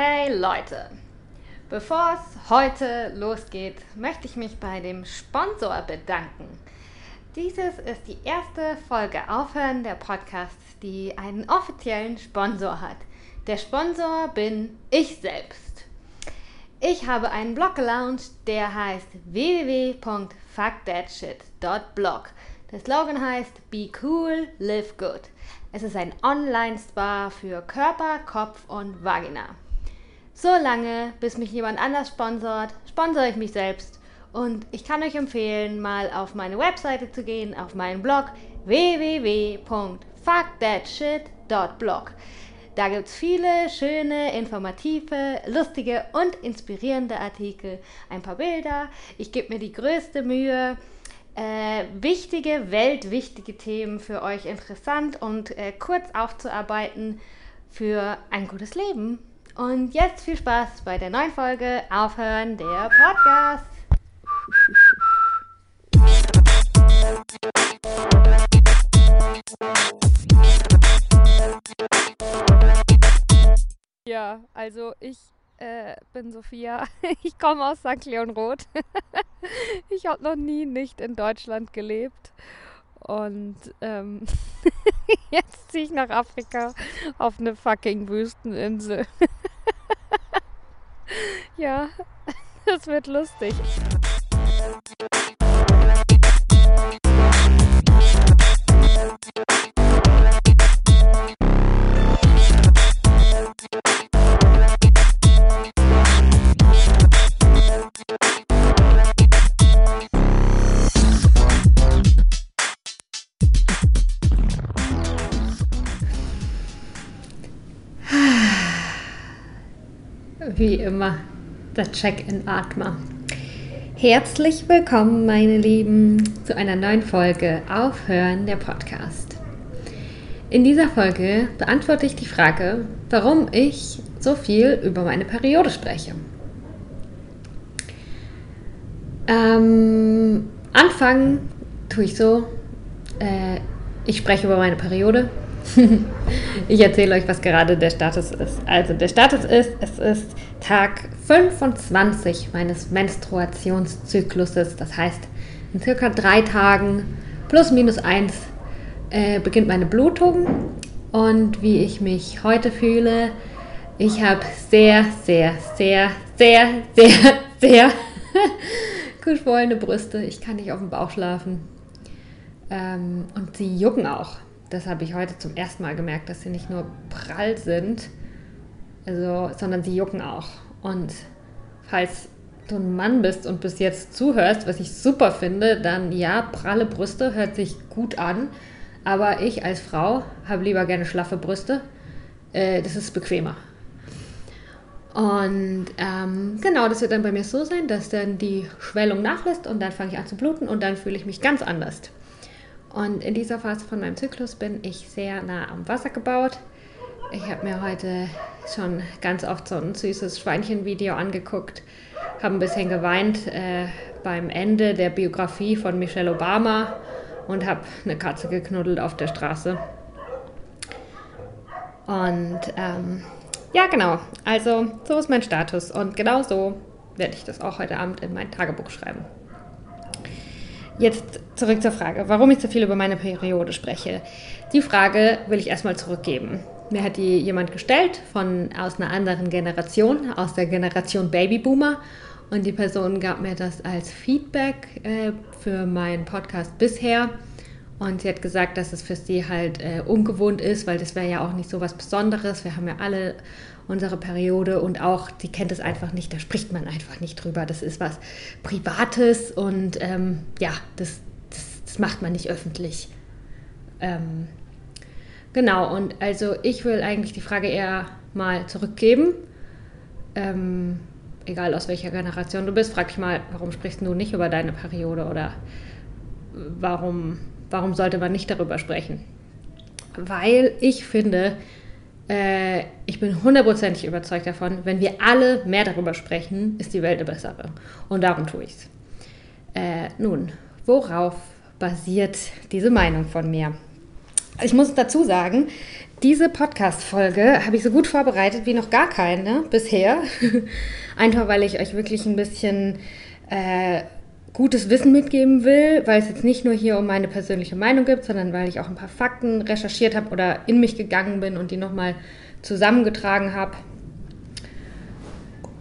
Hey Leute, bevor es heute losgeht, möchte ich mich bei dem Sponsor bedanken. Dieses ist die erste Folge Aufhören der Podcast, die einen offiziellen Sponsor hat. Der Sponsor bin ich selbst. Ich habe einen Blog gelauncht, der heißt www.fuckthatshit.blog. Der Slogan heißt Be cool, live good. Es ist ein Online-Spa für Körper, Kopf und Vagina. So lange, bis mich jemand anders sponsort, sponsere ich mich selbst. Und ich kann euch empfehlen, mal auf meine Webseite zu gehen, auf meinen Blog www.fuckthatshit.blog. Da gibt es viele schöne, informative, lustige und inspirierende Artikel, ein paar Bilder. Ich gebe mir die größte Mühe, äh, wichtige, weltwichtige Themen für euch interessant und äh, kurz aufzuarbeiten für ein gutes Leben. Und jetzt viel Spaß bei der neuen Folge Aufhören der Podcast. Ja, also ich äh, bin Sophia. Ich komme aus St. Leon Roth. Ich habe noch nie nicht in Deutschland gelebt. Und ähm, jetzt ziehe ich nach Afrika auf eine fucking Wüsteninsel. ja, das wird lustig. Wie immer, der Check-in-Atmer. Herzlich willkommen, meine Lieben, zu einer neuen Folge Aufhören der Podcast. In dieser Folge beantworte ich die Frage, warum ich so viel über meine Periode spreche. Ähm, anfangen tue ich so, äh, ich spreche über meine Periode ich erzähle euch, was gerade der Status ist. Also der Status ist, es ist Tag 25 meines Menstruationszykluses. Das heißt, in circa drei Tagen plus minus eins äh, beginnt meine Blutung. Und wie ich mich heute fühle, ich habe sehr, sehr, sehr, sehr, sehr, sehr geschwollene Brüste. Ich kann nicht auf dem Bauch schlafen. Ähm, und sie jucken auch das habe ich heute zum ersten Mal gemerkt, dass sie nicht nur prall sind, also, sondern sie jucken auch. Und falls du ein Mann bist und bis jetzt zuhörst, was ich super finde, dann ja, pralle Brüste hört sich gut an. Aber ich als Frau habe lieber gerne schlaffe Brüste. Äh, das ist bequemer. Und ähm, genau, das wird dann bei mir so sein, dass dann die Schwellung nachlässt und dann fange ich an zu bluten und dann fühle ich mich ganz anders. Und in dieser Phase von meinem Zyklus bin ich sehr nah am Wasser gebaut. Ich habe mir heute schon ganz oft so ein süßes Schweinchenvideo angeguckt, habe ein bisschen geweint äh, beim Ende der Biografie von Michelle Obama und habe eine Katze geknuddelt auf der Straße. Und ähm, ja, genau, also so ist mein Status und genau so werde ich das auch heute Abend in mein Tagebuch schreiben. Jetzt zurück zur Frage, warum ich so viel über meine Periode spreche. Die Frage will ich erstmal zurückgeben. Mir hat die jemand gestellt von aus einer anderen Generation, aus der Generation Babyboomer. Und die Person gab mir das als Feedback äh, für meinen Podcast bisher. Und sie hat gesagt, dass es für sie halt äh, ungewohnt ist, weil das wäre ja auch nicht so was Besonderes. Wir haben ja alle unsere Periode und auch, sie kennt es einfach nicht, da spricht man einfach nicht drüber. Das ist was Privates und ähm, ja, das, das, das, macht man nicht öffentlich. Ähm, genau, und also ich will eigentlich die Frage eher mal zurückgeben. Ähm, egal aus welcher Generation du bist, frag dich mal, warum sprichst du nicht über deine Periode oder warum, warum sollte man nicht darüber sprechen? Weil ich finde, äh, ich bin hundertprozentig überzeugt davon, wenn wir alle mehr darüber sprechen, ist die Welt eine bessere. Und darum tue ich es. Äh, nun, worauf basiert diese Meinung von mir? Ich muss dazu sagen, diese Podcast-Folge habe ich so gut vorbereitet wie noch gar keine bisher. Einfach weil ich euch wirklich ein bisschen äh, gutes Wissen mitgeben will, weil es jetzt nicht nur hier um meine persönliche Meinung gibt, sondern weil ich auch ein paar Fakten recherchiert habe oder in mich gegangen bin und die nochmal zusammengetragen habe.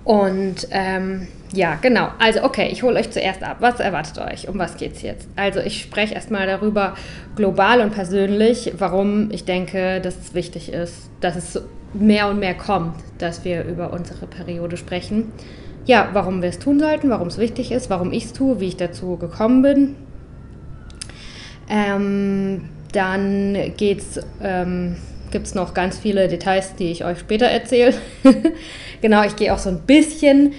Und ähm, ja, genau. Also, okay, ich hole euch zuerst ab. Was erwartet euch? Um was geht es jetzt? Also, ich spreche erstmal darüber, global und persönlich, warum ich denke, dass es wichtig ist, dass es mehr und mehr kommt, dass wir über unsere Periode sprechen ja, warum wir es tun sollten, warum es wichtig ist, warum ich es tue, wie ich dazu gekommen bin. Ähm, dann ähm, gibt es noch ganz viele Details, die ich euch später erzähle. genau, ich gehe auch so ein bisschen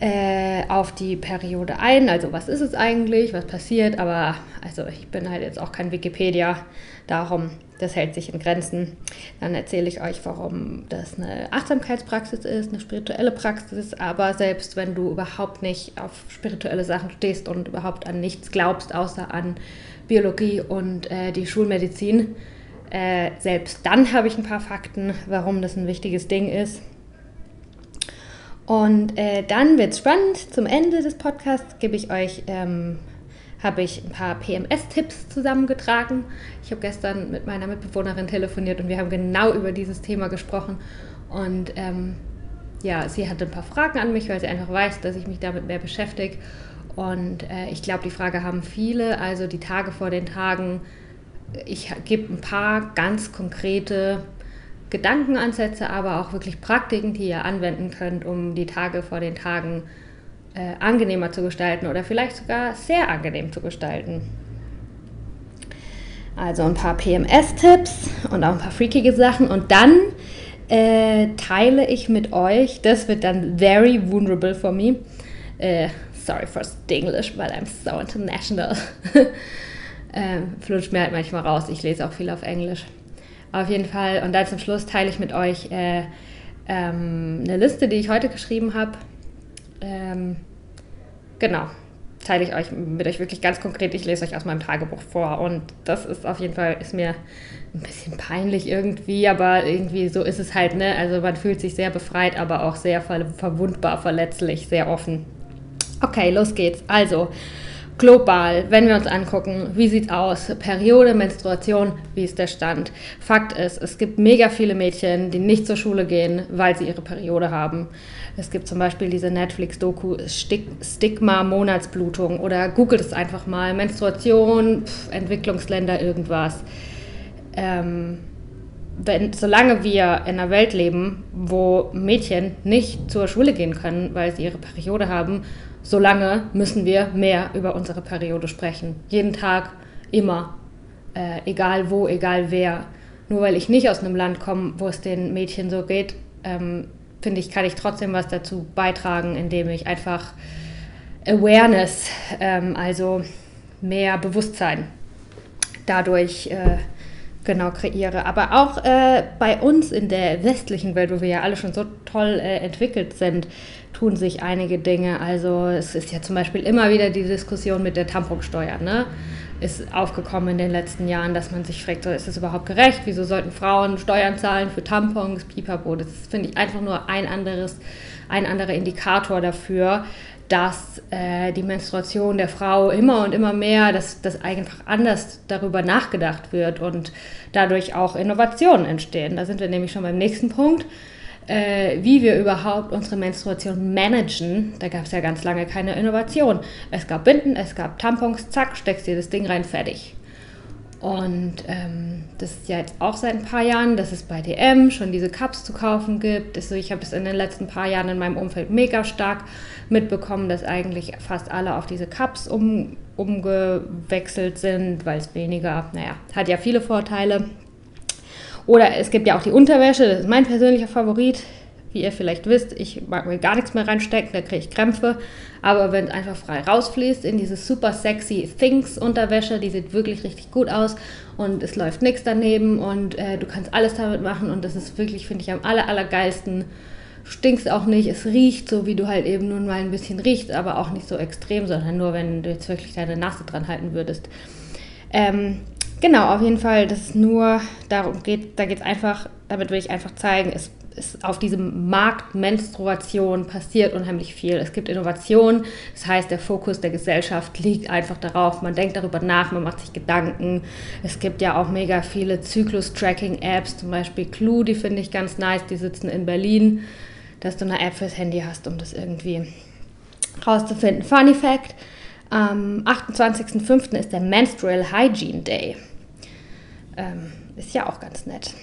äh, auf die Periode ein. Also was ist es eigentlich, was passiert, aber also ich bin halt jetzt auch kein Wikipedia, darum das hält sich in Grenzen. Dann erzähle ich euch, warum das eine Achtsamkeitspraxis ist, eine spirituelle Praxis. Aber selbst wenn du überhaupt nicht auf spirituelle Sachen stehst und überhaupt an nichts glaubst, außer an Biologie und äh, die Schulmedizin, äh, selbst dann habe ich ein paar Fakten, warum das ein wichtiges Ding ist. Und äh, dann es spannend. Zum Ende des Podcasts gebe ich euch ähm, habe ich ein paar PMS-Tipps zusammengetragen. Ich habe gestern mit meiner Mitbewohnerin telefoniert und wir haben genau über dieses Thema gesprochen. Und ähm, ja, sie hatte ein paar Fragen an mich, weil sie einfach weiß, dass ich mich damit mehr beschäftige. Und äh, ich glaube, die Frage haben viele. Also die Tage vor den Tagen. Ich gebe ein paar ganz konkrete Gedankenansätze, aber auch wirklich Praktiken, die ihr anwenden könnt, um die Tage vor den Tagen äh, angenehmer zu gestalten oder vielleicht sogar sehr angenehm zu gestalten. Also ein paar PMS-Tipps und auch ein paar freakige Sachen und dann äh, teile ich mit euch, das wird dann very vulnerable for me. Äh, sorry for English, but I'm so international. ähm, flutscht mir halt manchmal raus, ich lese auch viel auf Englisch. Auf jeden Fall, und dann zum Schluss teile ich mit euch äh, ähm, eine Liste, die ich heute geschrieben habe. Ähm, Genau, teile ich euch mit euch wirklich ganz konkret. Ich lese euch aus meinem Tagebuch vor und das ist auf jeden Fall, ist mir ein bisschen peinlich irgendwie, aber irgendwie so ist es halt, ne? Also man fühlt sich sehr befreit, aber auch sehr verwundbar, verletzlich, sehr offen. Okay, los geht's. Also, global, wenn wir uns angucken, wie sieht's aus? Periode, Menstruation, wie ist der Stand? Fakt ist, es gibt mega viele Mädchen, die nicht zur Schule gehen, weil sie ihre Periode haben. Es gibt zum Beispiel diese Netflix-Doku Stigma Monatsblutung oder googelt es einfach mal Menstruation, pf, Entwicklungsländer, irgendwas. Ähm, wenn, solange wir in einer Welt leben, wo Mädchen nicht zur Schule gehen können, weil sie ihre Periode haben, solange müssen wir mehr über unsere Periode sprechen. Jeden Tag, immer. Äh, egal wo, egal wer. Nur weil ich nicht aus einem Land komme, wo es den Mädchen so geht, ähm, finde ich, kann ich trotzdem was dazu beitragen, indem ich einfach Awareness, ähm, also mehr Bewusstsein dadurch äh, genau kreiere. Aber auch äh, bei uns in der westlichen Welt, wo wir ja alle schon so toll äh, entwickelt sind, tun sich einige Dinge. Also es ist ja zum Beispiel immer wieder die Diskussion mit der Tamponsteuer. Ne? ist aufgekommen in den letzten Jahren, dass man sich fragt, ist das überhaupt gerecht? Wieso sollten Frauen Steuern zahlen für Tampons, Pipapo? Das finde ich einfach nur ein anderes, ein anderer Indikator dafür, dass äh, die Menstruation der Frau immer und immer mehr, dass, dass einfach anders darüber nachgedacht wird und dadurch auch Innovationen entstehen. Da sind wir nämlich schon beim nächsten Punkt äh, wie wir überhaupt unsere Menstruation managen. Da gab es ja ganz lange keine Innovation. Es gab Binden, es gab Tampons, zack, steckst dir das Ding rein, fertig. Und ähm, das ist ja jetzt auch seit ein paar Jahren, dass es bei DM schon diese Cups zu kaufen gibt. Also ich habe es in den letzten paar Jahren in meinem Umfeld mega stark mitbekommen, dass eigentlich fast alle auf diese Cups um, umgewechselt sind, weil es weniger, naja, hat ja viele Vorteile. Oder es gibt ja auch die Unterwäsche, das ist mein persönlicher Favorit. Wie ihr vielleicht wisst, ich mag mir gar nichts mehr reinstecken, da kriege ich Krämpfe. Aber wenn es einfach frei rausfließt in diese super sexy Things Unterwäsche, die sieht wirklich richtig gut aus und es läuft nichts daneben und äh, du kannst alles damit machen und das ist wirklich, finde ich, am aller, allergeilsten. Stinkst auch nicht, es riecht so, wie du halt eben nun mal ein bisschen riechst, aber auch nicht so extrem, sondern nur, wenn du jetzt wirklich deine Nase dran halten würdest. Ähm, genau, auf jeden Fall, dass es nur darum geht, da geht es einfach, damit will ich einfach zeigen, es ist auf diesem Markt Menstruation passiert unheimlich viel. Es gibt Innovationen, das heißt, der Fokus der Gesellschaft liegt einfach darauf, man denkt darüber nach, man macht sich Gedanken. Es gibt ja auch mega viele Zyklus-Tracking-Apps, zum Beispiel Clue, die finde ich ganz nice, die sitzen in Berlin, dass du eine App fürs Handy hast, um das irgendwie rauszufinden. Funny Fact, am 28.05. ist der Menstrual Hygiene Day. Ähm, ist ja auch ganz nett.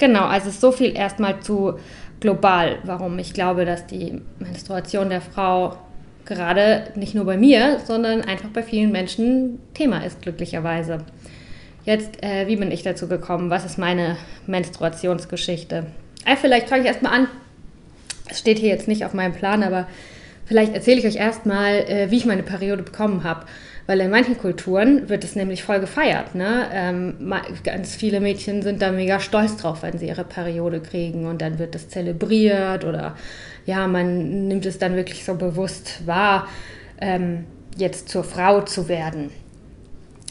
Genau, also so viel erstmal zu global, warum ich glaube, dass die Menstruation der Frau gerade nicht nur bei mir, sondern einfach bei vielen Menschen Thema ist, glücklicherweise. Jetzt, äh, wie bin ich dazu gekommen? Was ist meine Menstruationsgeschichte? Äh, vielleicht fange ich erstmal an. Es steht hier jetzt nicht auf meinem Plan, aber vielleicht erzähle ich euch erstmal, äh, wie ich meine Periode bekommen habe. Weil in manchen Kulturen wird es nämlich voll gefeiert. Ne? Ähm, ganz viele Mädchen sind da mega stolz drauf, wenn sie ihre Periode kriegen und dann wird das zelebriert oder ja, man nimmt es dann wirklich so bewusst wahr, ähm, jetzt zur Frau zu werden.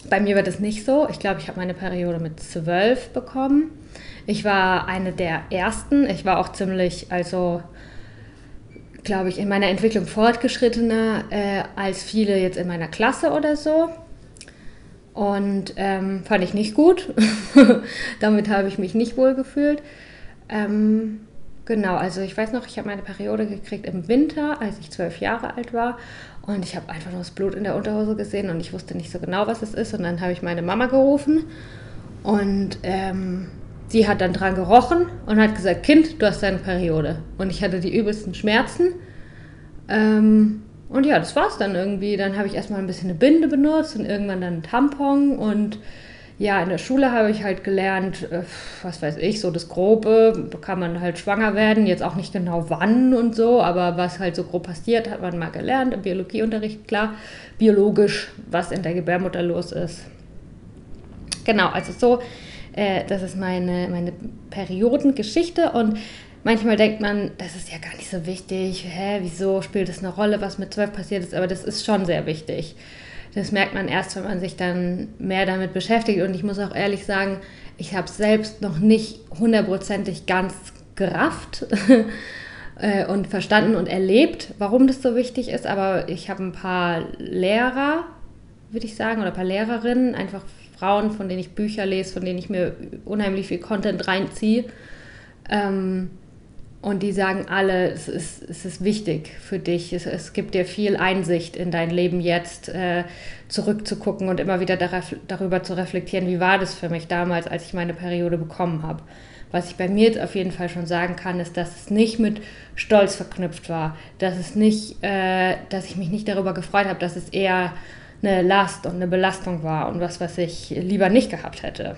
Bei mir wird es nicht so. Ich glaube, ich habe meine Periode mit zwölf bekommen. Ich war eine der ersten. Ich war auch ziemlich, also glaube ich, in meiner Entwicklung fortgeschrittener äh, als viele jetzt in meiner Klasse oder so. Und ähm, fand ich nicht gut. Damit habe ich mich nicht wohl gefühlt. Ähm, genau, also ich weiß noch, ich habe meine Periode gekriegt im Winter, als ich zwölf Jahre alt war. Und ich habe einfach nur das Blut in der Unterhose gesehen und ich wusste nicht so genau, was es ist. Und dann habe ich meine Mama gerufen und ähm, Sie hat dann dran gerochen und hat gesagt, Kind, du hast deine Periode. Und ich hatte die übelsten Schmerzen. Ähm, und ja, das war's dann irgendwie. Dann habe ich erstmal ein bisschen eine Binde benutzt und irgendwann dann einen Tampon. Und ja, in der Schule habe ich halt gelernt, äh, was weiß ich, so das Grobe, kann man halt schwanger werden. Jetzt auch nicht genau wann und so, aber was halt so grob passiert, hat man mal gelernt. Im Biologieunterricht, klar, biologisch, was in der Gebärmutter los ist. Genau, also so äh, das ist meine, meine Periodengeschichte und manchmal denkt man, das ist ja gar nicht so wichtig. Hä, wieso spielt das eine Rolle, was mit zwölf passiert ist? Aber das ist schon sehr wichtig. Das merkt man erst, wenn man sich dann mehr damit beschäftigt. Und ich muss auch ehrlich sagen, ich habe es selbst noch nicht hundertprozentig ganz gerafft äh, und verstanden und erlebt, warum das so wichtig ist. Aber ich habe ein paar Lehrer, würde ich sagen, oder ein paar Lehrerinnen, einfach Frauen, von denen ich Bücher lese, von denen ich mir unheimlich viel Content reinziehe. Ähm, und die sagen alle, es ist, es ist wichtig für dich. Es, es gibt dir viel Einsicht in dein Leben jetzt, äh, zurückzugucken und immer wieder darüber zu reflektieren, wie war das für mich damals, als ich meine Periode bekommen habe. Was ich bei mir jetzt auf jeden Fall schon sagen kann, ist, dass es nicht mit Stolz verknüpft war, dass es nicht, äh, dass ich mich nicht darüber gefreut habe, dass es eher eine Last und eine Belastung war und was, was ich lieber nicht gehabt hätte.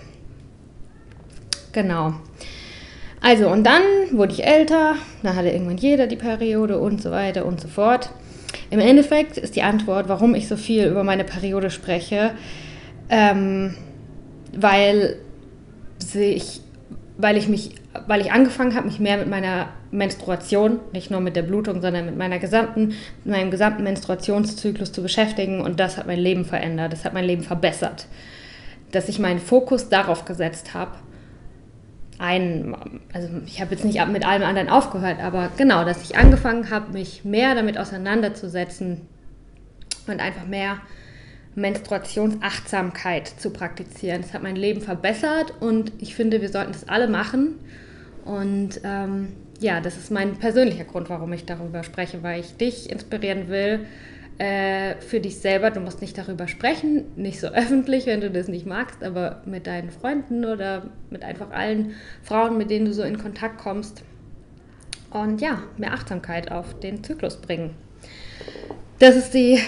Genau. Also, und dann wurde ich älter, dann hatte irgendwann jeder die Periode und so weiter und so fort. Im Endeffekt ist die Antwort, warum ich so viel über meine Periode spreche, ähm, weil sich weil ich mich, weil ich angefangen habe, mich mehr mit meiner Menstruation, nicht nur mit der Blutung, sondern mit meiner gesamten, meinem gesamten Menstruationszyklus zu beschäftigen und das hat mein Leben verändert, das hat mein Leben verbessert. Dass ich meinen Fokus darauf gesetzt habe, ein, also ich habe jetzt nicht mit allem anderen aufgehört, aber genau, dass ich angefangen habe, mich mehr damit auseinanderzusetzen und einfach mehr Menstruationsachtsamkeit zu praktizieren. Das hat mein Leben verbessert und ich finde, wir sollten das alle machen. Und ähm, ja, das ist mein persönlicher Grund, warum ich darüber spreche, weil ich dich inspirieren will äh, für dich selber. Du musst nicht darüber sprechen, nicht so öffentlich, wenn du das nicht magst, aber mit deinen Freunden oder mit einfach allen Frauen, mit denen du so in Kontakt kommst. Und ja, mehr Achtsamkeit auf den Zyklus bringen. Das ist die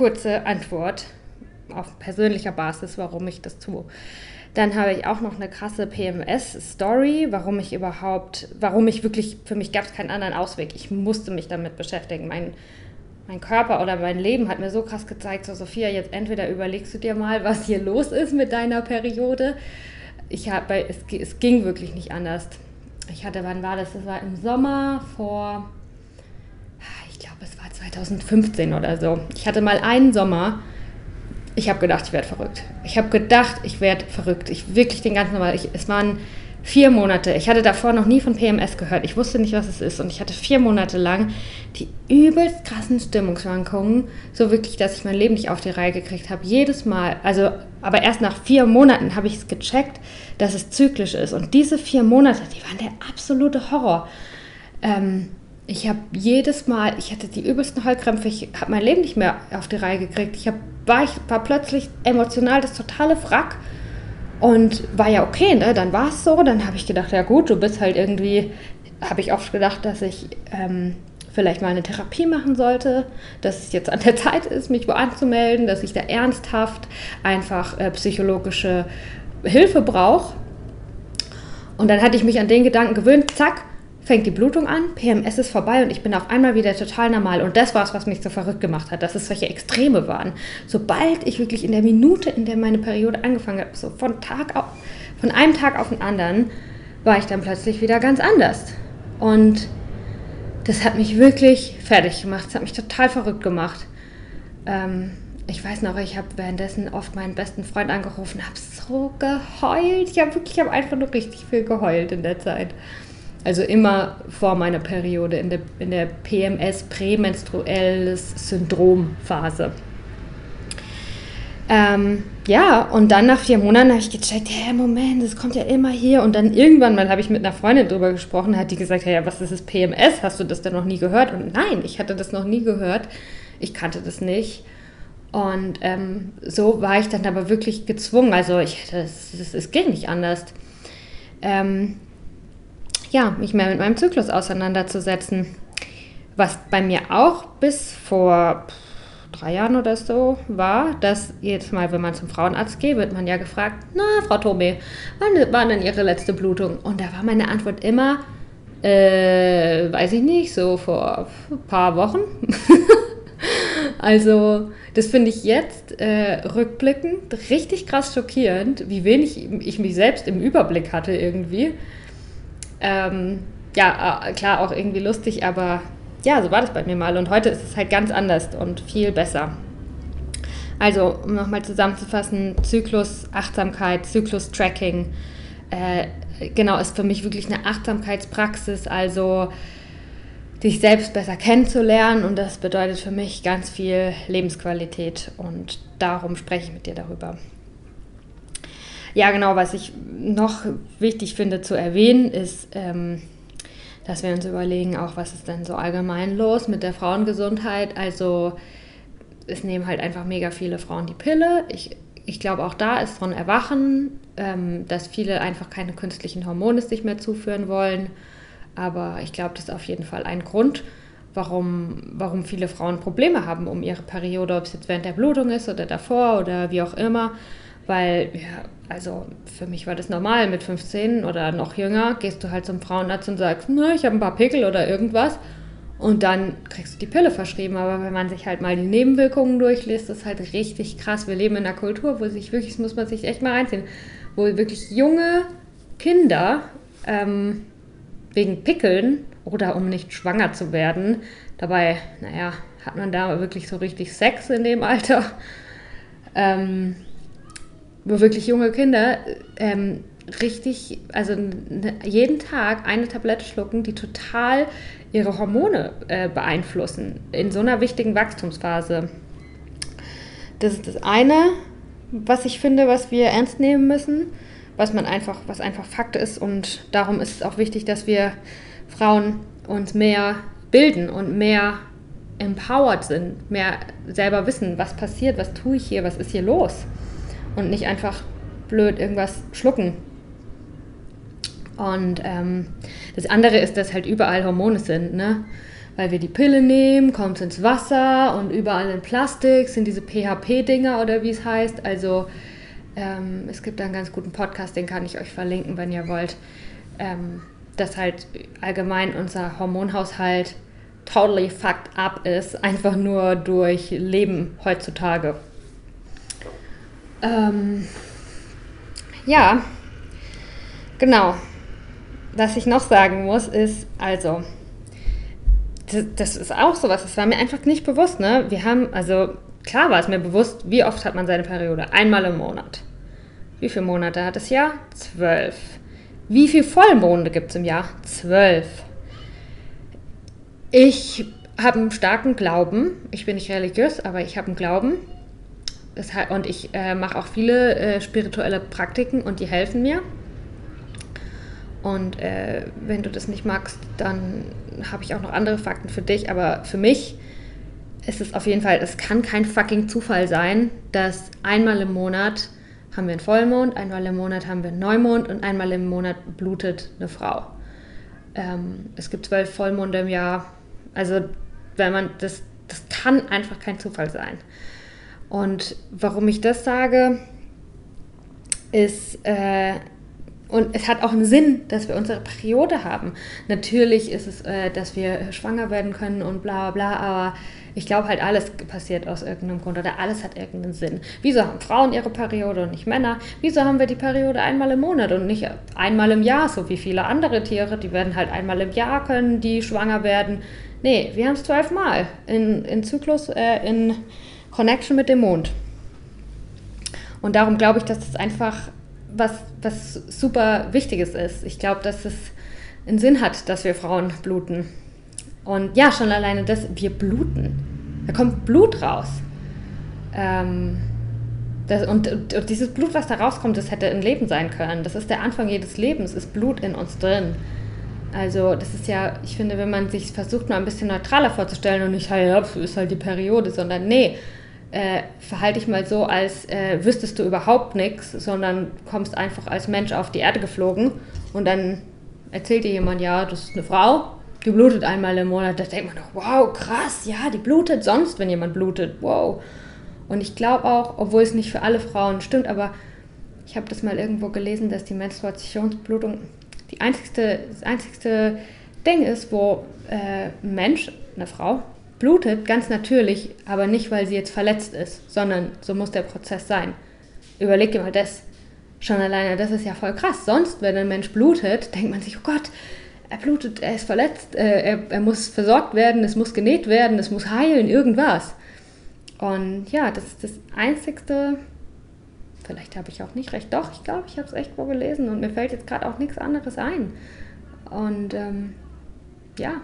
kurze Antwort auf persönlicher Basis, warum ich das tue. Dann habe ich auch noch eine krasse PMS-Story, warum ich überhaupt, warum ich wirklich, für mich gab es keinen anderen Ausweg. Ich musste mich damit beschäftigen. Mein, mein Körper oder mein Leben hat mir so krass gezeigt, so Sophia, jetzt entweder überlegst du dir mal, was hier los ist mit deiner Periode. Ich habe, es, es ging wirklich nicht anders. Ich hatte, wann war das? Das war im Sommer vor 2015 oder so. Ich hatte mal einen Sommer, ich habe gedacht, ich werde verrückt. Ich habe gedacht, ich werde verrückt. Ich wirklich den ganzen Mal. Ich, es waren vier Monate. Ich hatte davor noch nie von PMS gehört. Ich wusste nicht, was es ist. Und ich hatte vier Monate lang die übelst krassen Stimmungsschwankungen. So wirklich, dass ich mein Leben nicht auf die Reihe gekriegt habe. Jedes Mal. Also, aber erst nach vier Monaten habe ich es gecheckt, dass es zyklisch ist. Und diese vier Monate, die waren der absolute Horror. Ähm, ich habe jedes Mal, ich hatte die übelsten Heulkrämpfe, ich habe mein Leben nicht mehr auf die Reihe gekriegt. Ich hab, war, ich war plötzlich emotional das totale Wrack und war ja okay, ne? Dann war es so, dann habe ich gedacht, ja gut, du bist halt irgendwie, habe ich oft gedacht, dass ich ähm, vielleicht mal eine Therapie machen sollte, dass es jetzt an der Zeit ist, mich wo anzumelden, dass ich da ernsthaft einfach äh, psychologische Hilfe brauche. Und dann hatte ich mich an den Gedanken gewöhnt, zack, fängt die Blutung an, PMS ist vorbei und ich bin auf einmal wieder total normal. Und das war es, was mich so verrückt gemacht hat, dass es solche Extreme waren. Sobald ich wirklich in der Minute, in der meine Periode angefangen hat, so von Tag auf, von einem Tag auf den anderen, war ich dann plötzlich wieder ganz anders. Und das hat mich wirklich fertig gemacht. Das hat mich total verrückt gemacht. Ähm, ich weiß noch, ich habe währenddessen oft meinen besten Freund angerufen, habe so geheult. Ich habe wirklich, ich habe einfach nur richtig viel geheult in der Zeit. Also immer vor meiner Periode, in der, in der PMS, prämenstruelles Syndrom-Phase. Ähm, ja, und dann nach vier Monaten habe ich gecheckt, hey, Moment, das kommt ja immer hier. Und dann irgendwann mal habe ich mit einer Freundin drüber gesprochen, hat die gesagt, hey, was ist das PMS? Hast du das denn noch nie gehört? Und nein, ich hatte das noch nie gehört. Ich kannte das nicht. Und ähm, so war ich dann aber wirklich gezwungen. Also ich, das, das, es ging nicht anders. Ähm, ja, mich mehr mit meinem Zyklus auseinanderzusetzen. Was bei mir auch bis vor drei Jahren oder so war, dass jedes Mal, wenn man zum Frauenarzt geht, wird man ja gefragt, na, Frau Tome, wann war denn Ihre letzte Blutung? Und da war meine Antwort immer, äh, weiß ich nicht, so vor ein paar Wochen. also, das finde ich jetzt äh, rückblickend richtig krass schockierend, wie wenig ich mich selbst im Überblick hatte irgendwie. Ähm, ja, äh, klar, auch irgendwie lustig, aber ja, so war das bei mir mal. Und heute ist es halt ganz anders und viel besser. Also, um nochmal zusammenzufassen, Zyklus, Achtsamkeit, Zyklus-Tracking, äh, genau, ist für mich wirklich eine Achtsamkeitspraxis, also dich selbst besser kennenzulernen und das bedeutet für mich ganz viel Lebensqualität und darum spreche ich mit dir darüber. Ja, genau, was ich noch wichtig finde zu erwähnen, ist, ähm, dass wir uns überlegen, auch was ist denn so allgemein los mit der Frauengesundheit. Also es nehmen halt einfach mega viele Frauen die Pille. Ich, ich glaube, auch da ist von Erwachen, ähm, dass viele einfach keine künstlichen Hormone sich mehr zuführen wollen. Aber ich glaube, das ist auf jeden Fall ein Grund, warum, warum viele Frauen Probleme haben um ihre Periode, ob es jetzt während der Blutung ist oder davor oder wie auch immer. Weil, ja, also für mich war das normal. Mit 15 oder noch jünger gehst du halt zum Frauenarzt und sagst, na, ich habe ein paar Pickel oder irgendwas. Und dann kriegst du die Pille verschrieben. Aber wenn man sich halt mal die Nebenwirkungen durchliest, ist halt richtig krass. Wir leben in einer Kultur, wo sich wirklich, das muss man sich echt mal reinziehen, wo wirklich junge Kinder ähm, wegen Pickeln oder um nicht schwanger zu werden, dabei, naja, hat man da wirklich so richtig Sex in dem Alter. Ähm, wirklich junge Kinder ähm, richtig, also jeden Tag eine Tablette schlucken, die total ihre Hormone äh, beeinflussen in so einer wichtigen Wachstumsphase. Das ist das eine, was ich finde, was wir ernst nehmen müssen, was man einfach, was einfach Fakt ist und darum ist es auch wichtig, dass wir Frauen uns mehr bilden und mehr empowered sind, mehr selber wissen, was passiert, was tue ich hier, was ist hier los und nicht einfach blöd irgendwas schlucken. Und ähm, das andere ist, dass halt überall Hormone sind, ne? Weil wir die Pille nehmen, kommt es ins Wasser und überall in Plastik sind diese PHP-Dinger oder wie es heißt. Also ähm, es gibt da einen ganz guten Podcast, den kann ich euch verlinken, wenn ihr wollt. Ähm, dass halt allgemein unser Hormonhaushalt totally fucked up ist, einfach nur durch Leben heutzutage. Ähm, ja, genau. Was ich noch sagen muss, ist, also, das, das ist auch sowas, das war mir einfach nicht bewusst, ne? Wir haben, also, klar war es mir bewusst, wie oft hat man seine Periode? Einmal im Monat. Wie viele Monate hat das Jahr? Zwölf. Wie viele Vollmonde gibt es im Jahr? Zwölf. Ich habe einen starken Glauben. Ich bin nicht religiös, aber ich habe einen Glauben. Und ich äh, mache auch viele äh, spirituelle Praktiken und die helfen mir. Und äh, wenn du das nicht magst, dann habe ich auch noch andere Fakten für dich. Aber für mich ist es auf jeden Fall, es kann kein fucking Zufall sein, dass einmal im Monat haben wir einen Vollmond, einmal im Monat haben wir einen Neumond und einmal im Monat blutet eine Frau. Ähm, es gibt zwölf Vollmonde im Jahr. Also wenn man das, das kann einfach kein Zufall sein. Und warum ich das sage, ist, äh, und es hat auch einen Sinn, dass wir unsere Periode haben. Natürlich ist es, äh, dass wir schwanger werden können und bla bla, aber ich glaube halt, alles passiert aus irgendeinem Grund oder alles hat irgendeinen Sinn. Wieso haben Frauen ihre Periode und nicht Männer? Wieso haben wir die Periode einmal im Monat und nicht einmal im Jahr, so wie viele andere Tiere? Die werden halt einmal im Jahr können, die schwanger werden. Nee, wir haben es zwölfmal in, in Zyklus, äh, in Connection mit dem Mond. Und darum glaube ich, dass das einfach was, was super Wichtiges ist. Ich glaube, dass es einen Sinn hat, dass wir Frauen bluten. Und ja, schon alleine das, wir bluten. Da kommt Blut raus. Ähm, das, und, und, dieses Blut, was da rauskommt, das hätte ein Leben sein können. Das ist der Anfang jedes Lebens, ist Blut in uns drin. Also das ist ja, ich finde, wenn man sich versucht, mal ein bisschen neutraler vorzustellen und nicht, ja, ist halt die Periode, sondern nee, äh, verhalte dich mal so, als äh, wüsstest du überhaupt nichts, sondern kommst einfach als Mensch auf die Erde geflogen und dann erzählt dir jemand, ja, das ist eine Frau, die blutet einmal im Monat. Da denkt man doch, wow, krass, ja, die blutet sonst, wenn jemand blutet, wow. Und ich glaube auch, obwohl es nicht für alle Frauen stimmt, aber ich habe das mal irgendwo gelesen, dass die Menstruationsblutung die einzigste, das einzigste Ding ist, wo äh, ein Mensch, eine Frau, blutet, ganz natürlich, aber nicht, weil sie jetzt verletzt ist, sondern so muss der Prozess sein. Überleg dir mal das. Schon alleine, das ist ja voll krass. Sonst, wenn ein Mensch blutet, denkt man sich, oh Gott, er blutet, er ist verletzt, äh, er, er muss versorgt werden, es muss genäht werden, es muss heilen, irgendwas. Und ja, das ist das Einzigste, vielleicht habe ich auch nicht recht, doch, ich glaube, ich habe es echt wo gelesen und mir fällt jetzt gerade auch nichts anderes ein. Und ähm, ja,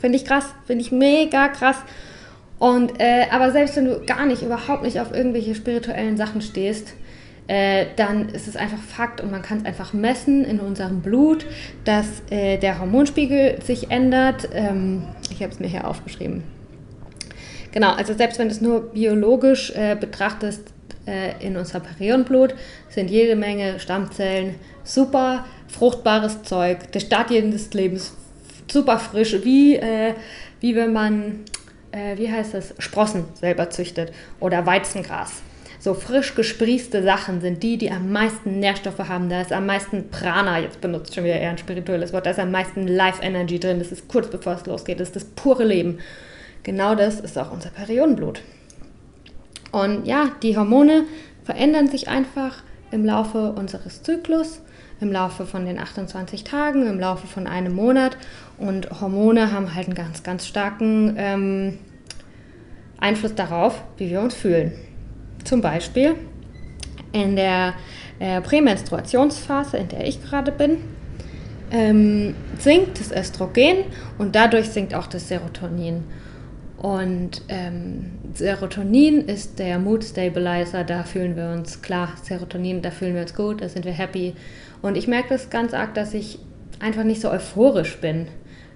finde ich krass, finde ich mega krass. Und äh, aber selbst wenn du gar nicht, überhaupt nicht auf irgendwelche spirituellen Sachen stehst, äh, dann ist es einfach Fakt und man kann es einfach messen in unserem Blut, dass äh, der Hormonspiegel sich ändert. Ähm, ich habe es mir hier aufgeschrieben. Genau, also selbst wenn du es nur biologisch äh, betrachtest, äh, in unserem Periodenblut sind jede Menge Stammzellen, super fruchtbares Zeug, der Start jedes Lebens, super frisch, wie, äh, wie wenn man, äh, wie heißt das, Sprossen selber züchtet oder Weizengras so frisch gesprießte Sachen sind die, die am meisten Nährstoffe haben. Da ist am meisten Prana, jetzt benutzt schon wieder eher ein spirituelles Wort, da ist am meisten Life Energy drin. Das ist kurz bevor es losgeht, das ist das pure Leben. Genau das ist auch unser Periodenblut. Und ja, die Hormone verändern sich einfach im Laufe unseres Zyklus, im Laufe von den 28 Tagen, im Laufe von einem Monat. Und Hormone haben halt einen ganz, ganz starken ähm, Einfluss darauf, wie wir uns fühlen. Zum Beispiel in der äh, Prämenstruationsphase, in der ich gerade bin, ähm, sinkt das Östrogen und dadurch sinkt auch das Serotonin. Und ähm, Serotonin ist der Mood Stabilizer, da fühlen wir uns klar, Serotonin, da fühlen wir uns gut, da sind wir happy. Und ich merke das ganz arg, dass ich einfach nicht so euphorisch bin.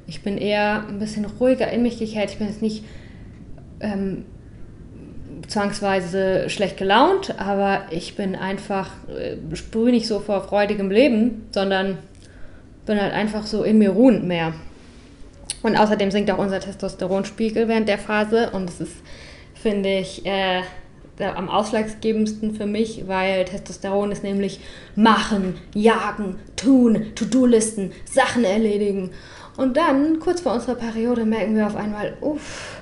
Ich bin eher ein bisschen ruhiger in mich gekehrt. Ich bin jetzt nicht ähm, zwangsweise schlecht gelaunt, aber ich bin einfach, äh, sprühe nicht so vor freudigem Leben, sondern bin halt einfach so in mir ruhend mehr. Und außerdem sinkt auch unser Testosteronspiegel während der Phase und das ist, finde ich, äh, am ausschlaggebendsten für mich, weil Testosteron ist nämlich machen, jagen, tun, To-Do-Listen, Sachen erledigen. Und dann, kurz vor unserer Periode, merken wir auf einmal, uff,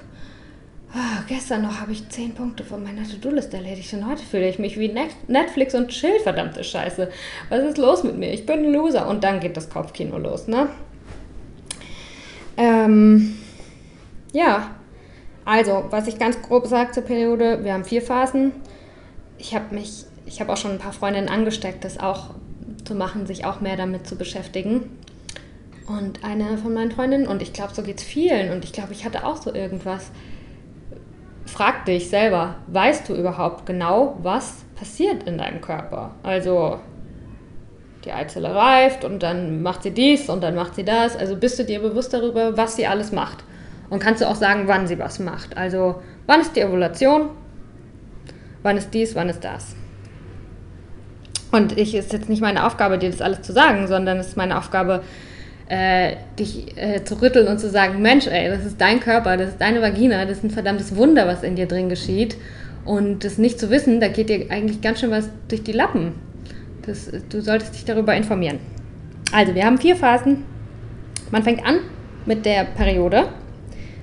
Oh, gestern noch habe ich zehn Punkte von meiner To-Do-Liste erledigt und heute fühle ich mich wie Netflix und Chill, verdammte Scheiße. Was ist los mit mir? Ich bin ein Loser. Und dann geht das Kopfkino los, ne? Ähm, ja, Also, was ich ganz grob sage zur Periode, wir haben vier Phasen. Ich habe mich, ich habe auch schon ein paar Freundinnen angesteckt, das auch zu machen, sich auch mehr damit zu beschäftigen. Und eine von meinen Freundinnen, und ich glaube, so geht es vielen, und ich glaube, ich hatte auch so irgendwas. Frag dich selber, weißt du überhaupt genau, was passiert in deinem Körper? Also, die Eizelle reift und dann macht sie dies und dann macht sie das. Also bist du dir bewusst darüber, was sie alles macht. Und kannst du auch sagen, wann sie was macht. Also wann ist die Ovulation, wann ist dies, wann ist das. Und ich ist jetzt nicht meine Aufgabe, dir das alles zu sagen, sondern es ist meine Aufgabe, äh, dich äh, zu rütteln und zu sagen, Mensch, ey, das ist dein Körper, das ist deine Vagina, das ist ein verdammtes Wunder, was in dir drin geschieht. Und das nicht zu wissen, da geht dir eigentlich ganz schön was durch die Lappen. Das, du solltest dich darüber informieren. Also, wir haben vier Phasen. Man fängt an mit der Periode.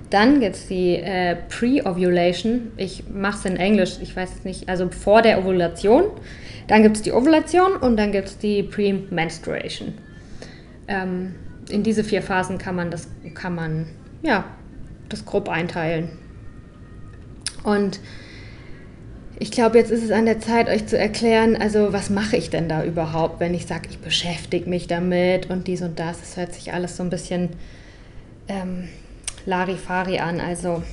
Dann gibt es die äh, Pre-Ovulation. Ich mache es in Englisch, ich weiß es nicht, also vor der Ovulation. Dann gibt es die Ovulation und dann gibt es die Pre-Menstruation. Ähm, in diese vier Phasen kann man das, kann man, ja, das grob einteilen. Und ich glaube, jetzt ist es an der Zeit, euch zu erklären, also was mache ich denn da überhaupt, wenn ich sage, ich beschäftige mich damit und dies und das. Es hört sich alles so ein bisschen ähm, Larifari an. Also